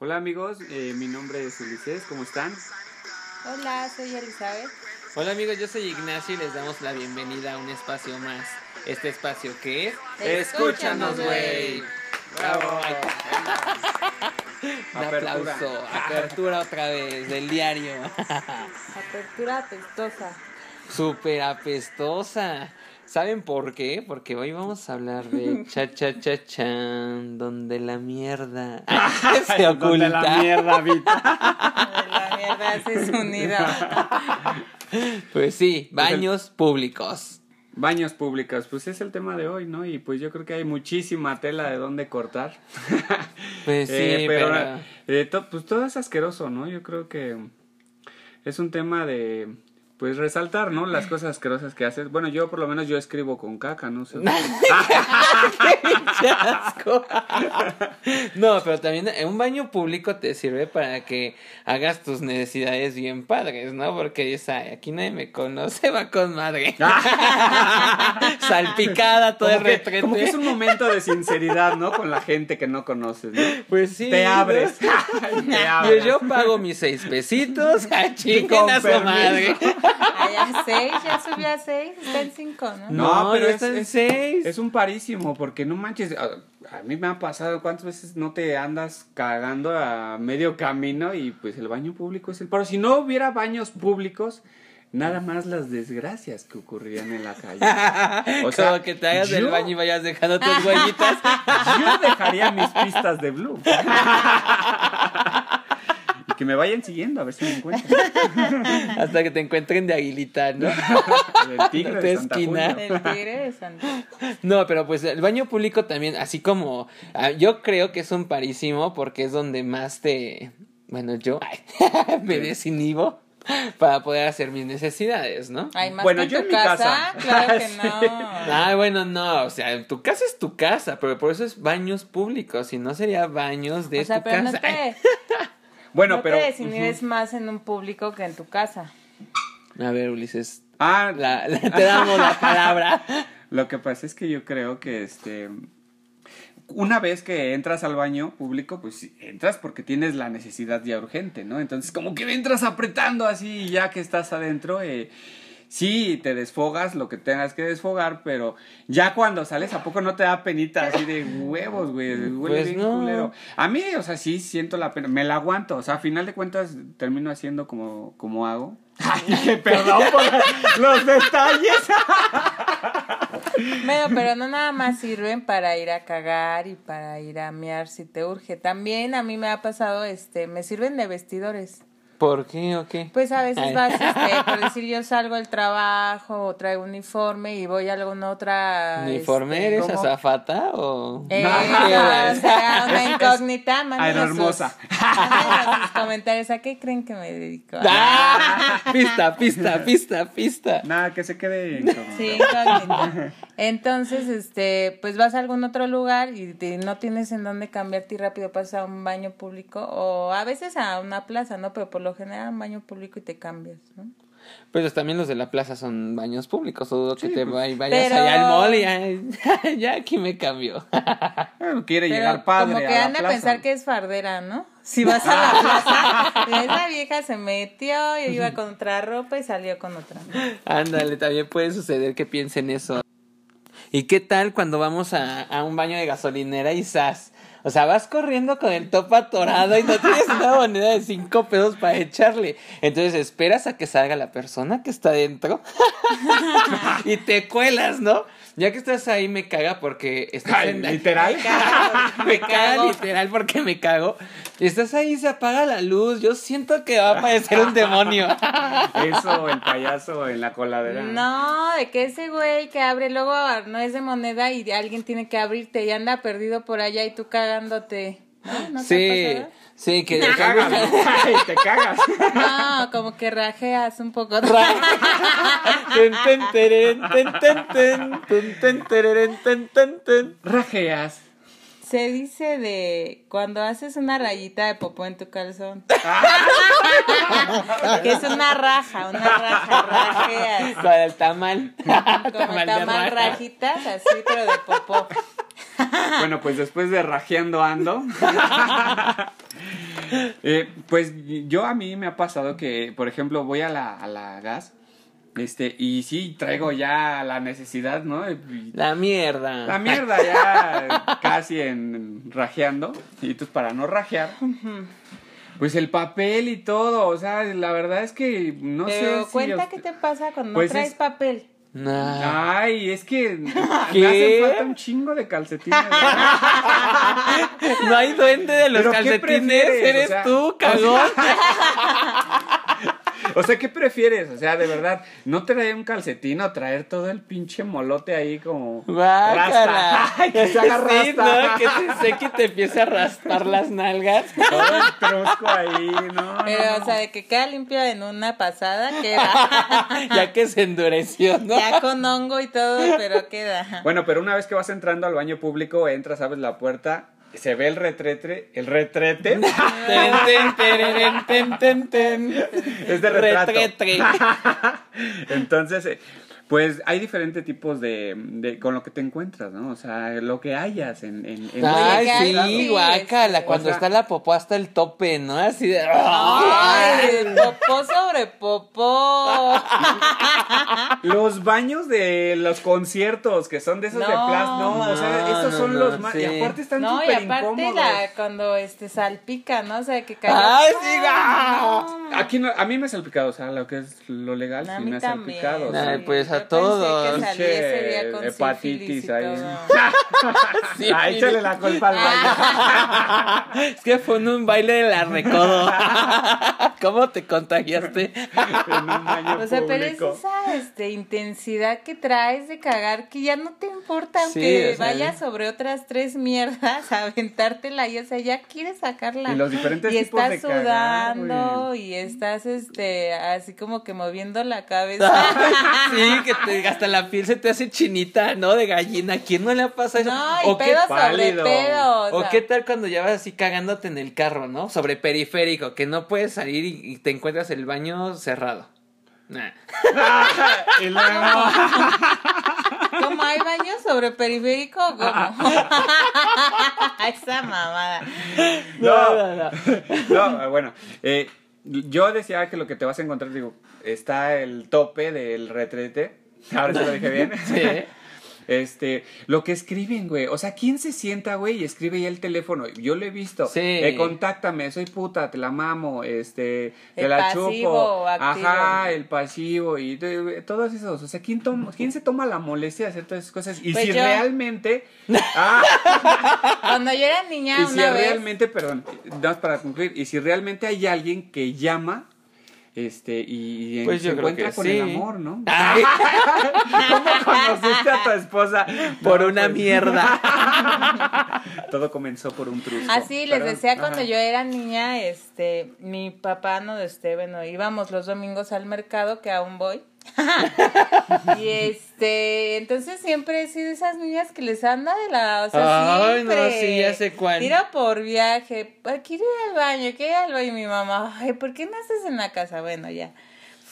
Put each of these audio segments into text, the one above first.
Hola amigos, eh, mi nombre es Ulises, ¿cómo están? Hola, soy Elizabeth. Hola amigos, yo soy Ignacio y les damos la bienvenida a un espacio más. Este espacio que es Escúchanos, güey. Bravo. Un Apertura. aplauso. Apertura otra vez del diario. Apertura apestosa. Súper apestosa. ¿Saben por qué? Porque hoy vamos a hablar de cha cha cha chan, donde la mierda se oculta. Donde la mierda habita. De la mierda hace su nido. Pues sí, baños públicos. Baños públicos, pues es el tema de hoy, ¿no? Y pues yo creo que hay muchísima tela de dónde cortar. Pues sí, Eh, pero... pero eh, to- pues todo es asqueroso, ¿no? Yo creo que es un tema de pues resaltar, ¿no? Las cosas asquerosas que haces. Bueno, yo por lo menos yo escribo con caca, no sé. ¡Qué asco! No, pero también en un baño público te sirve para que hagas tus necesidades bien padres, ¿no? Porque dices, "Ay, aquí nadie me conoce, va con madre. Salpicada todo el Como que, retrete. como que es un momento de sinceridad, ¿no? Con la gente que no conoces, ¿no? Pues sí. Te ¿no? abres. Te Yo, abres. yo pago mis seis pesitos, a chinguen Con a su madre. Allá seis, ya subió a seis, está en cinco, ¿no? No, pero ya es- es- seis. Es un parísimo, porque no manches. A, mí me ha pasado cuántas veces no te andas cagando a medio camino y pues el baño público es el paro. Si no hubiera baños públicos, nada más las desgracias que ocurrirían en la calle. O sea, Como que te hagas del yo- baño y vayas dejando tus huellitas. Yo dejaría mis pistas de blue. que me vayan siguiendo a ver si me encuentran. hasta que te encuentren de aguilita, ¿no? El tigre No de Santa esquina. Julia. Del tigre de Santa. No, pero pues el baño público también, así como ah, yo creo que es un parísimo porque es donde más te, bueno, yo ay, me desinhibo para poder hacer mis necesidades, ¿no? Ay, más Bueno, que yo tu en mi casa, casa. claro que Sí. no. Ay, bueno, no, o sea, tu casa es tu casa, pero por eso es baños públicos, si no sería baños de O sea, tu pero no casa. te, Bueno, no pero. te desinhibes más en un público que en tu casa. A ver, Ulises, Ah, la- la- te damos la palabra. Lo que pasa es que yo creo que este una vez que entras al baño público, pues sí, entras porque tienes la necesidad ya urgente, ¿no? Entonces como que entras apretando así y ya que estás adentro, eh, sí, te desfogas lo que tengas que desfogar, pero ya cuando sales, ¿a poco no te da penita así de huevos, güey? Huele Pues bien no. culero. A mí, o sea, sí siento la pena, me la aguanto, o sea, a final de cuentas termino haciendo como, como hago. Ay, que perdón por los detalles. Bueno, pero no nada más sirven para ir a cagar y para ir a mear si te urge. También a mí me ha pasado, este, me sirven de vestidores. ¿Por qué o qué? Pues a veces Ay. vas, este, por decir, yo salgo del trabajo o traigo uniforme y voy a alguna otra... ¿Uniforme este, eres como- azafata o...? Eh, No, o sea, una incógnita, mándenos Aerohermosa. sus comentarios. ¿A qué creen que me dedico? ¡Ah! Pista, pista, pista, pista. Nada, que se quede. Sí. Entonces, este, pues vas a algún otro lugar y te- no tienes en dónde cambiarte y rápido pasas a un baño público o a veces a una plaza, ¿no? Pero por lo general a un baño público y te cambias, ¿no? Pues también los de la plaza son baños públicos, o dudo que te vay- vayas Pero- allá al mall y ya, ya aquí me cambio. Bueno, quiere Pero llegar padre como que a la plaza. pensar que es fardera, ¿no? Si vas a la plaza, esa vieja se metió y iba con otra ropa y salió con otra. Ándale, también puede suceder que piensen eso. ¿Y qué tal cuando vamos a, a un baño de gasolinera y sas? O sea, vas corriendo con el topo atorado y no tienes una moneda de cinco pesos para echarle. Entonces esperas a que salga la persona que está dentro y te cuelas, ¿no? Ya que estás ahí me caga porque estás Ay, en- literal. me caga literal porque me cago. Estás ahí, se apaga la luz. Yo siento que va a aparecer un demonio. Eso, el payaso en la coladera. No, de que ese güey que abre luego no es de moneda y alguien tiene que abrirte y anda perdido por allá y tú cagándote. ¿No? ¿No Sí, sí, que Te cagas. Ay, te cagas. No, como que rajeas un poco. Rajeas. Se dice de cuando haces una rayita de popó en tu calzón. que es una raja, una raja, rajeas. Para el tamal. Como Tamal tamal rajitas, así, pero de popó. Bueno, pues después de rajeando ando. Eh, pues yo a mí me ha pasado que, por ejemplo, voy a la, a la gas. Este, y sí, traigo ya la necesidad, ¿no? La mierda. La mierda ya casi en rajeando. Y entonces para no rajear, pues el papel y todo. O sea, la verdad es que no Pero sé si. cuenta a qué te pasa cuando Pues no traes es- papel. Nah. Ay, es que me ¿Qué? hacen falta un chingo de calcetines. No hay duende de los ¿Pero qué calcetines, eres O sea, tú, cagón. O sea, ¿qué prefieres? O sea, de verdad, no traer un calcetín o traer todo el pinche molote ahí como. Rasta. Ay, que se haga Sí, rasta. ¿no? Que te seque y te empiece a raspar las nalgas. Todo el trosco ahí, ¿no? Pero, no, o sea, de que queda limpio en una pasada, queda. ya que se endureció, ¿no? ya con hongo y todo, pero queda. Bueno, pero una vez que vas entrando al baño público, entras, abres la puerta, se ve el retrete, el retrete Ten, ten, ten, es de retrato. Retrete. Entonces, eh, pues hay diferentes tipos de, de con lo que te encuentras, ¿no? O sea, lo que hayas en, en, en- Ay, Oye, ¿qué sí, guácala, cuando o sea- está la popó hasta el tope, ¿no? Así de... Ay, popó sobre popó. Los baños de los conciertos, que son de esos de plástico. No, o sea, no, estos no, son no, los más. sí. Y aparte están No, y súper aparte incómodos. la, cuando este salpica, ¿no? O sea, que cae. Ay, sí, ah. Aquí no, a mí me ha salpicado, o sea, lo que es lo legal sí mí me ha también. salpicado. o sea, Ay, pues, a Yo pensé todos. que salí ese día con hepatitis ahí. todo. Sí, Ah, échale la culpa al baño. Es que fue en un baile de la recodo. ¿Cómo te contagiaste? en un baño O sea, pero es público. esa este, intensidad que traes de cagar que ya no te importa, Sí, aunque o sea, vayas sobre otras tres mierdas a aventártela y, o sea, ya quieres sacarla. Y los diferentes Y tipos estás de cagar, sudando güey. y estás, este, así como que moviendo la cabeza. Sí, que te, hasta la piel se te hace chinita, ¿no? De gallina. ¿A quién no le pasa eso? no, y ¿O qué pedo sobre pálido. pedo. o ¿O sea, qué tal cuando ya vas así cagándote en el carro, ¿no? Sobre periférico, que no puedes salir y, y te encuentras el baño cerrado. Nah. y luego. ¿Cómo hay baños sobre periférico? ¿Cómo? Esa mamada. No, no, bueno. eh, yo decía que lo que te vas a encontrar, digo, está el tope del retrete. Ahora sí lo dije bien. Sí. Este, lo que escriben, güey. O sea, ¿quién se sienta, güey, y escribe ya el teléfono? Yo lo he visto. Sí. Eh, contáctame, soy puta, te la mamo, este, te El la pasivo chupo. activo. Ajá, el pasivo y todos esos. O sea, ¿quién, toma, ¿quién se toma la molestia de hacer todas esas cosas? Y Pues si yo. realmente. Ah, Cuando yo era niña, y si vez. realmente, perdón, nada más para concluir, y si realmente hay alguien que llama, este, y, y Pues se encuentra con sí. el amor, ¿no? Ay, ¿Cómo conociste a tu esposa? por No, una pues, mierda. Todo comenzó por un trusco. Así les decía cuando yo era niña, este, mi papá no este, bueno, íbamos los domingos al mercado, que aún voy. Y este, entonces siempre he sido esas niñas que les anda de la, o sea, Ay, no, siempre. sí, ya sé cuál. Tiro por viaje, "Ay, quiero ir al baño, quiero ir al baño, y mi mamá, ay, ¿por qué no haces en la casa? Bueno, ya.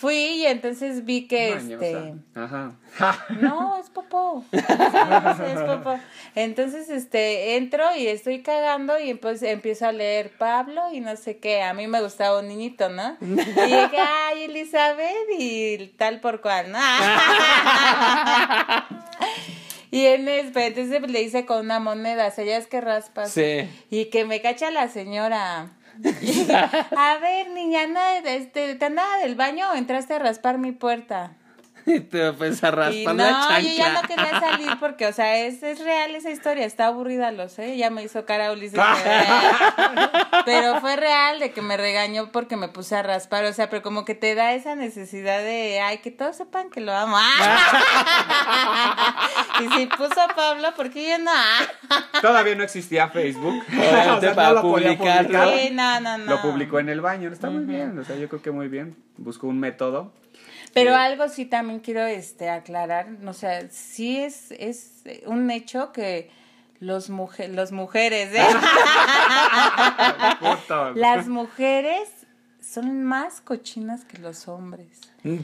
Fui y entonces vi que Mañosa. este. Ajá. No, es popó. Sí, es popó. Entonces, este, entro y estoy cagando y pues empiezo a leer Pablo y no sé qué. A mí me gustaba un niñito, ¿no? Y dije, ay, Elizabeth y tal por cual, ¿no? Y en este, entonces le hice con una moneda, o sea, ya es que raspas. Sí. Y que me cacha la señora. a ver, niña, ¿no, este, ¿te andaba del baño o entraste a raspar mi puerta? Y te pues a Y raspar no, la yo ya no chancla. quería salir porque, o sea, es, es real esa historia, está aburrida, lo sé, ya me hizo cara Ulises. pero fue real de que me regañó porque me puse a raspar, o sea, pero como que te da esa necesidad de, ay, que todos sepan que lo amo. y si puso a Pablo, ¿por qué yo no? Todavía no existía Facebook. Obviamente para publicarlo. Sí, no, no, no. Lo publicó en el baño, está muy bien. O sea, yo creo que muy bien. Buscó un método. Pero algo sí también quiero este aclarar, o sea, sí es, es un hecho que los mujer, los mujeres, ¿eh? Las mujeres son más cochinas que los hombres.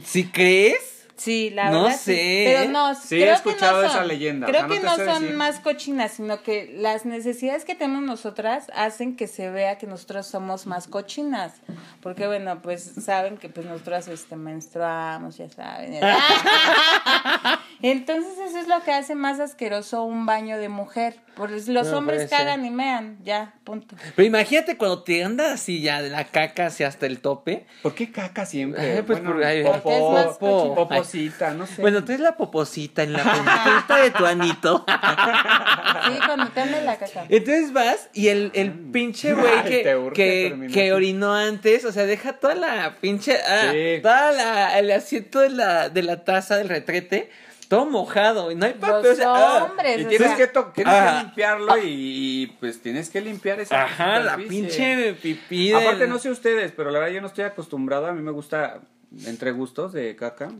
¿Sí crees? Sí, la No verdad. sí. sé. Pero no, Sí, creo he escuchado que no esa son, leyenda, Creo o sea, no que no son decir. más cochinas, sino que las necesidades que tenemos nosotras hacen que se vea que nosotros somos más cochinas. Porque, bueno, pues saben que pues nosotras este, menstruamos, ya saben. Entonces, eso es lo que hace más asqueroso un baño de mujer. Pues los No, hombres cagan y mean, ya, punto. Pero imagínate cuando te andas así ya de la caca hacia hasta el tope. ¿Por qué caca siempre? Ay, pues bueno, por- ay, es más cochino. poposita, no sé. Bueno, traes la poposita en la puntita de tu anito. Sí, cuando te ande la caca. Entonces vas y el, el pinche güey que, urge que, orinó antes, o sea, deja toda la pinche. ah, Sí. toda la, el asiento de la, de la taza del retrete, todo mojado. Y no hay papel. Los o sea, ah. hombres, y o tienes, sea, que, tienes ah. Limpiarlo y, pues tienes que limpiar esa Ajá, la pinche pipí. Aparte, no sé ustedes, pero la verdad yo no estoy acostumbrado. A mí me gusta entre gustos de caca.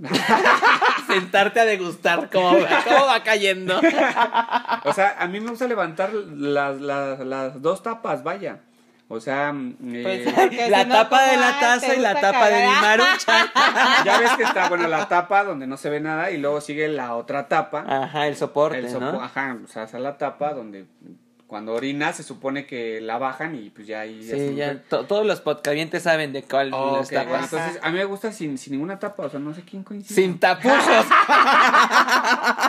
Sentarte a degustar cómo va, cómo va cayendo. o sea, a mí me gusta levantar las, las, las dos tapas, vaya. O sea, mm, Pues, eh, porque la si no, tapa de ¿cómo la taza ¿Te y la tapa de mi cagar? marucha. ya ves que está, bueno, la tapa donde no se ve nada y luego sigue la otra tapa. Ajá, el soporte, el sopo- ¿no? Ajá, o sea, está la tapa donde cuando orinas se supone que la bajan y pues ya ahí... Sí, ya to- todos los podcavientes saben de cuál Oh, ok, está bueno, entonces a mí me gusta sin, sin ninguna tapa, o sea, no sé quién coincide. Sin tapujos.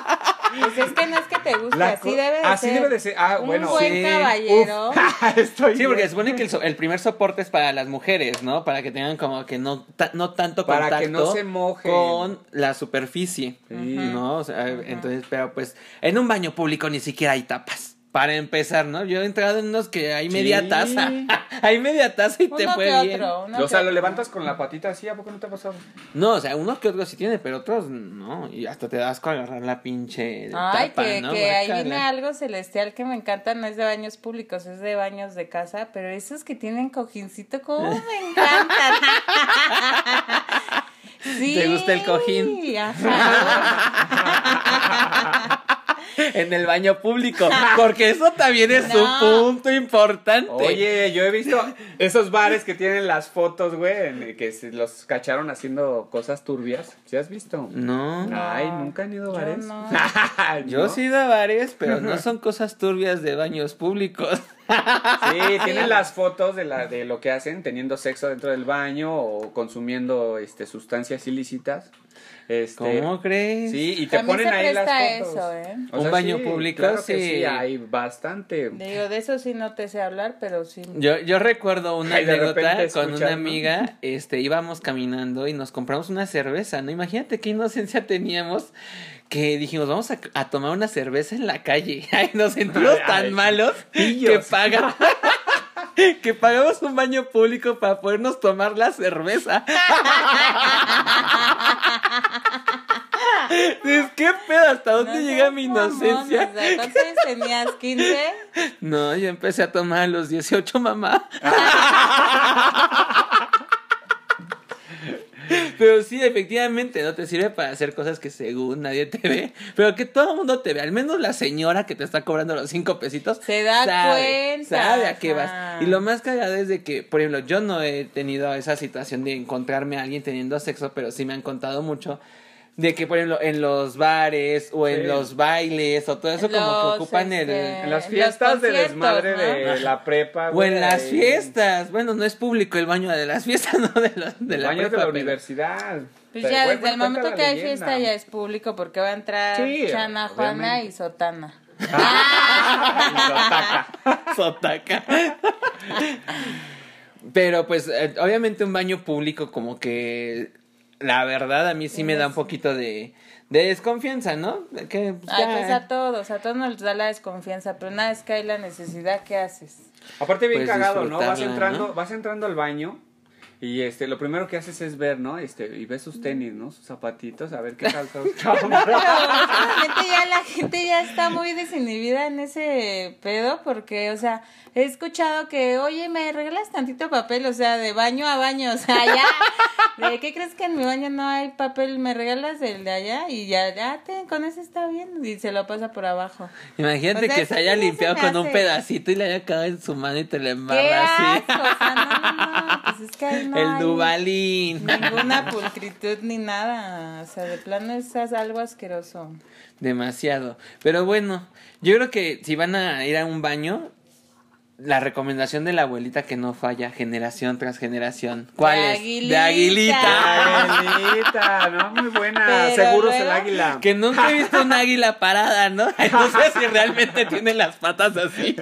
Pues es que no es que te guste, La así debe de así ser. debe de ser. Ah, un bueno. buen Sí. caballero. Estoy Sí, porque se supone que el, so- el primer soporte es para las mujeres, ¿no? Para que tengan como que no, ta- no tanto Para contacto que no se mojen. con la superficie, Sí. ¿no? O sea, entonces, pero pues en un baño público ni siquiera hay tapas. Para empezar, ¿no? Yo he entrado en unos que hay media Sí. taza. hay media taza y te fue que bien. otro. uno O sea, que lo otro. levantas con la patita así, ¿a poco no te ha pasado? No, o sea, unos que otros sí tiene, pero otros no. Y hasta te das con agarrar la pinche Ay, tapa, que, ¿no? que ahí viene algo celestial que me encanta, no es de baños públicos, es de baños de casa, pero esos que tienen cojincito, ¿cómo me encantan? Sí. ¿Te gusta el cojín? Ajá. En el baño público. Porque eso también es No. un punto importante. Oye, yo he visto esos bares que tienen las fotos, güey, en- que se los cacharon haciendo cosas turbias. ¿Sí has visto? No. Ay, nunca han ido a Yo bares. no. Yo ¿No? sí he ido a bares, pero no son cosas turbias de baños públicos. Sí, tienen las fotos de la de lo que hacen teniendo sexo dentro del baño o consumiendo este sustancias ilícitas. Este, ¿Cómo crees? Sí, y te También ponen se ahí las fotos. eso, ¿eh? Un baño público, claro que sí. sí, hay bastante. Digo, de eso sí no te sé hablar, pero sí. Yo, yo recuerdo una Ay, anécdota con una amiga, este, íbamos caminando y nos compramos una cerveza, ¿no? Imagínate qué inocencia teníamos que dijimos, vamos a, a tomar una cerveza en la calle. Ay, nos sentimos Ay, tan ay, malos que pagan. que pagamos un baño público para podernos tomar la cerveza. Dices, ¿qué pedo? ¿Hasta dónde No llega mi inocencia? ¿Cuántos años tenías? ¿15? No, yo empecé a tomar a los 18, mamá. Pero sí, efectivamente, no te sirve para hacer cosas que según nadie te ve, pero que todo el mundo te ve. Al menos la señora que te está cobrando los cinco pesitos Se da cuenta, Sabe a qué vas. Y lo más cagado es de que, por ejemplo, yo no he tenido esa situación de encontrarme a alguien teniendo sexo, pero sí me han contado mucho. De que, por ejemplo, en los bares o en Sí. los bailes o todo eso, como Los, que ocupan el. este, En las Los fiestas de desmadre ¿no? de la prepa, O en las fiestas. Bueno, no es público el baño de las fiestas, no de, la, de Los la baños de prepa, la pero- universidad. Pues ya, desde el momento que la hay leyenda. fiesta ya es público porque va a entrar Sí, Chana, Juana obviamente. y Sotana. Sotaca. Pero pues eh, obviamente un baño público como que la verdad a mí sí me da un poquito de, de desconfianza, ¿no? Que, pues, Ay, pues a todos, a todos nos da la desconfianza, pero una vez que hay la necesidad, ¿qué haces? Aparte bien Pues cagado, ¿no? Vas entrando, ¿no? vas entrando al baño y este lo primero que haces es ver, ¿no? Este y ves sus tenis, ¿no? Sus zapatitos, a ver qué calza Pero últimamente ya la gente ya está muy desinhibida en ese pedo porque, o sea, he escuchado que, oye, me regalas tantito papel, o sea, de baño a baño, o sea, ya, ¿de qué crees que en mi baño no hay papel? Me regalas el de allá y ya, ya, te, con eso está bien y se lo pasa por abajo. Imagínate O sea, que se haya no se limpiado me con un pedacito y le haya quedado en su mano y te le ¡Qué embarra así. asco! O sea, no, no, no, pues es que ahí no El hay Dubalín. ninguna pulcritud ni nada. O sea, de plano es algo asqueroso. Demasiado. Pero bueno, yo creo que si van a ir a un baño, la recomendación de la abuelita que no falla, generación tras generación. ¿Cuál De es? aguilita. De aguilita. Aguilita, ¿no? Muy buena. Pero Seguros el águila. Que nunca he visto un águila parada, ¿no? No sé si realmente tiene las patas así.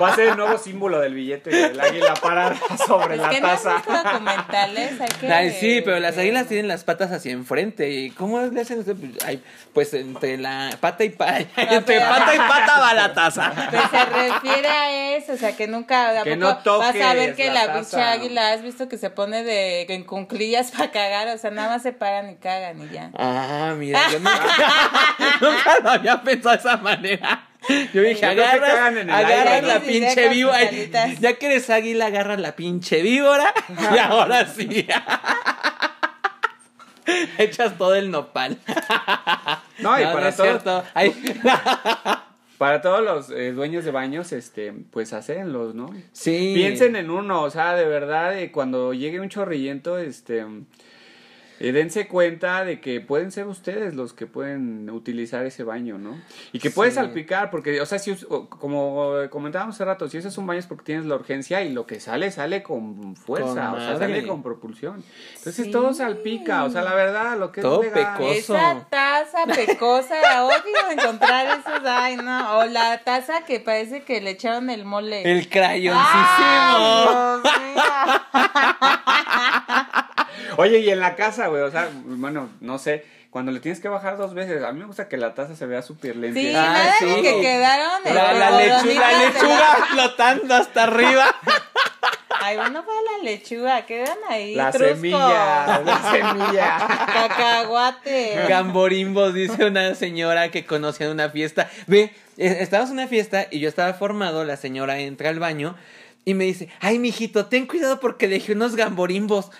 Va a ser el nuevo símbolo del billete, el águila parada sobre Es la que no taza. visto documentales. Hay que, Ay, sí, pero las águilas tienen las patas hacia enfrente. ¿Y cómo le hacen ustedes? Pues, ay, pues entre la pata y pata. entre pero- pata y pata va la taza. Pues se refiere a eso, o sea, que nunca, ¿a Que poco no toques vas a ver que la la, bicha águila, has visto que se pone de en cunclillas para cagar, o sea, nada más se paran y cagan y ya. Ah, mira, yo nunca, nunca lo había pensado de esa manera. Yo dije, Yo agarras, cagan en el agarras aire, la ¿no? Pinche víbora. Ya que eres águila, agarras la pinche víbora. Y ahora sí. Echas todo el nopal. No, y para es todos, cierto. Ay, para todos los eh, dueños de baños, este, pues hacenlos, ¿no? sí. Piensen en uno, o sea, de verdad, eh, cuando llegue un chorrillento, este, eh, dense cuenta de que pueden ser ustedes los que pueden utilizar ese baño, ¿no? Y que puedes Sí. salpicar, porque, o sea, si, como comentábamos hace rato, si usas un baño es porque tienes la urgencia y lo que sale, sale con fuerza, Con o sea, sale con propulsión. Entonces Sí. todo salpica, o sea, la verdad, lo que Todo es legal. pecoso. Esa taza pecosa, odio encontrar esos, ay no, o la taza que parece que le echaron el mole. El crayoncísimo. Ay, Dios mío. Oye, y en la casa, güey, o sea, bueno, no sé, cuando le tienes que bajar dos veces, a mí me gusta que la taza se vea súper limpia. Sí, Ah, nada sí. de que quedaron en La, la las lechu- la lechuga flotando hasta arriba. Ay, bueno, fue la lechuga, quedan ahí. La trusco. semilla, la semilla. Cacahuate. Gamborimbos, dice una señora que conocía en una fiesta. Ve, eh, estábamos en una fiesta y yo estaba formado, la señora entra al baño y me dice, ay, mijito, ten cuidado porque dejé unos gamborimbos.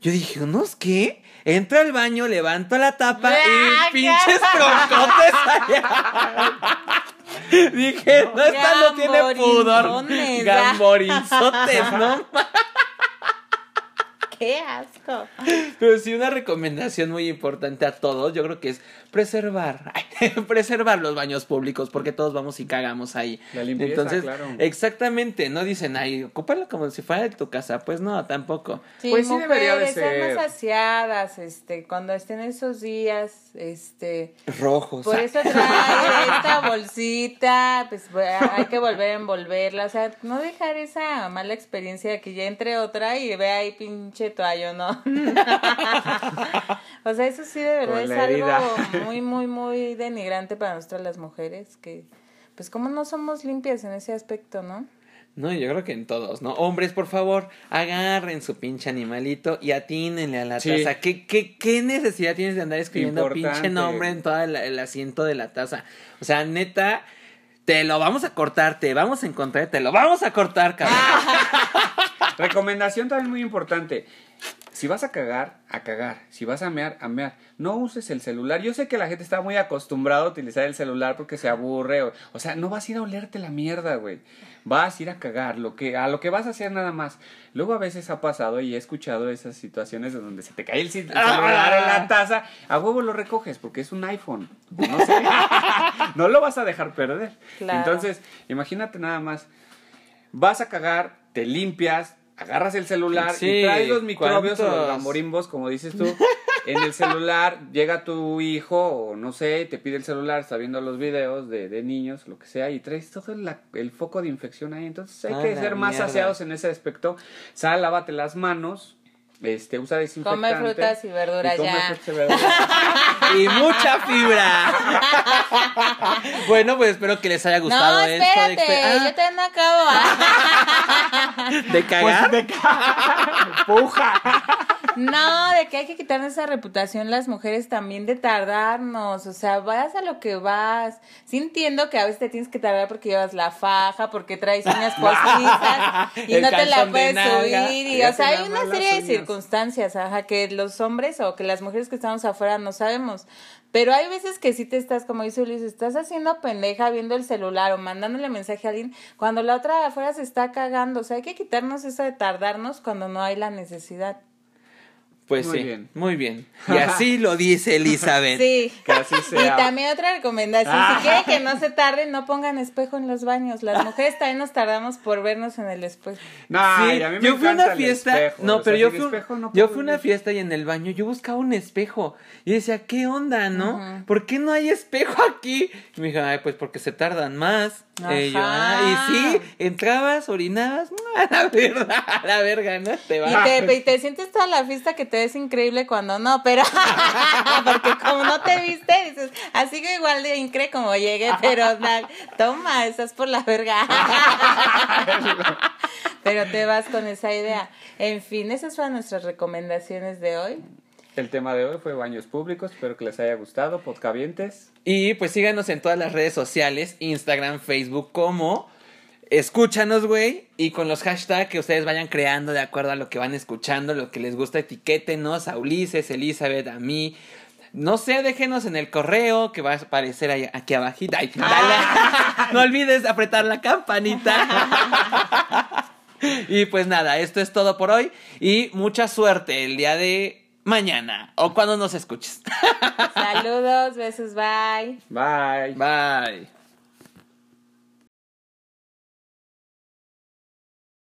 Yo dije, ¿unos qué? Entro al baño, levanto la tapa ¡Ah, y pinches troncotes allá. Dije, no, esta no tiene pudor. Gamborinzotes, ¿no? Qué asco. Pero sí, una recomendación muy importante a todos, yo creo que es preservar, preservar los baños públicos, porque todos vamos y cagamos ahí. La limpieza, Entonces, claro. exactamente, no dicen, ay, ocúpalo como si fuera de tu casa, pues no, tampoco. Sí, Pues sí mujeres, debería de sean ser. más aseadas, este, cuando estén esos días, este, Rojos. por eso trae esta bolsita, pues hay que volver a envolverla, o sea, no dejar esa mala experiencia de que ya entre otra y ve ahí pinche toallo, ¿no? o sea, eso sí de verdad es algo muy, muy, muy denigrante para nosotras las mujeres, que pues como no somos limpias en ese aspecto, ¿no? No, yo creo que en todos, ¿no? Hombres, por favor, agarren su pinche animalito y atínenle a la Sí. taza. ¿Qué, qué, ¿Qué necesidad tienes de andar escribiendo Importante. pinche nombre en todo el, el asiento de la taza? O sea, neta, te lo vamos a cortar, te vamos a encontrar, te lo vamos a cortar, cabrón. Recomendación también muy importante. Si vas a cagar, a cagar. Si vas a mear, a mear. No uses el celular. Yo sé que la gente está muy acostumbrada a utilizar el celular porque se aburre. O, o sea, no vas a ir a olerte la mierda, güey. Vas a ir a cagar. Lo que, a lo que vas a hacer nada más. Luego a veces ha pasado y he escuchado esas situaciones de donde se te cae el, el celular en la taza. A huevo lo recoges porque es un iPhone. No sé. no lo vas a dejar perder. Claro. Entonces, imagínate nada más vas a cagar, te limpias, agarras el celular Sí, y traes los microbios o los ¿cuántos? gamborimbos, como dices tú, en el celular, llega tu hijo o no sé, te pide el celular, está viendo los videos de, de niños, lo que sea, y traes todo la- el foco de infección ahí. Entonces hay Ah, que la ser más aseados en ese aspecto. Sal, lávate las manos. Este, usa desinfectante. Come frutas y verduras, come ya. frutas y verduras. y mucha fibra. bueno, pues espero que les haya gustado no, esto. espérate, de exper- yo todavía no acabo. Ah, de cagar. Pues de ca- puja. No, de que hay que quitarnos esa reputación las mujeres también de tardarnos. O sea, vas a lo que vas. Sí entiendo que a veces te tienes que tardar porque llevas la faja, porque traes uñas postizas y no te la puedes subir. Y, o sea, hay una serie de circunstancias, ajá, que los hombres o que las mujeres que estamos afuera no sabemos. Pero hay veces que sí te estás, como dice Ulises, estás haciendo pendeja viendo el celular o mandándole mensaje a alguien cuando la otra de afuera se está cagando. O sea, hay que quitarnos eso de tardarnos cuando no hay la necesidad. Pues Muy sí, bien. muy bien. Y así lo dice Elizabeth. Sí. Que así Y también otra recomendación, Ah. si quieren que no se tarden, no pongan espejo en los baños. Las mujeres también nos tardamos por vernos en el espejo. No, Sí, y a mí me yo fui a una fiesta, espejo, no, o sea, pero yo fui, un- espejo no yo fui a una fiesta y en el baño yo buscaba un espejo y decía, ¿qué onda, no? ¿Por qué no hay espejo aquí? Y me dijo, ay, pues porque se tardan más. Yo, Ajá. ah, y sí, entrabas, orinabas, a la verga, a la verga, ¿no? Te Y vas. te, y te sientes toda la fiesta que te ves increíble cuando no, pero porque como no te viste, dices, así que igual de incre como llegué, pero na- toma, estás por la verga. pero te vas con esa idea. En fin, esas fueron nuestras recomendaciones de hoy. El tema de hoy fue baños públicos. Espero que les haya gustado. Podcavientes. Y pues síganos en todas las redes sociales, Instagram, Facebook, como escúchanos, güey, y con los hashtags que ustedes vayan creando de acuerdo a lo que van escuchando, lo que les gusta, etiquétenos a Ulises, Elizabeth, a mí. No sé, déjenos en el correo que va a aparecer ahí, aquí abajito. Ay, no olvides apretar la campanita. y pues nada, esto es todo por hoy y mucha suerte el día de mañana o cuando nos escuches. Saludos, besos, bye. Bye. Bye.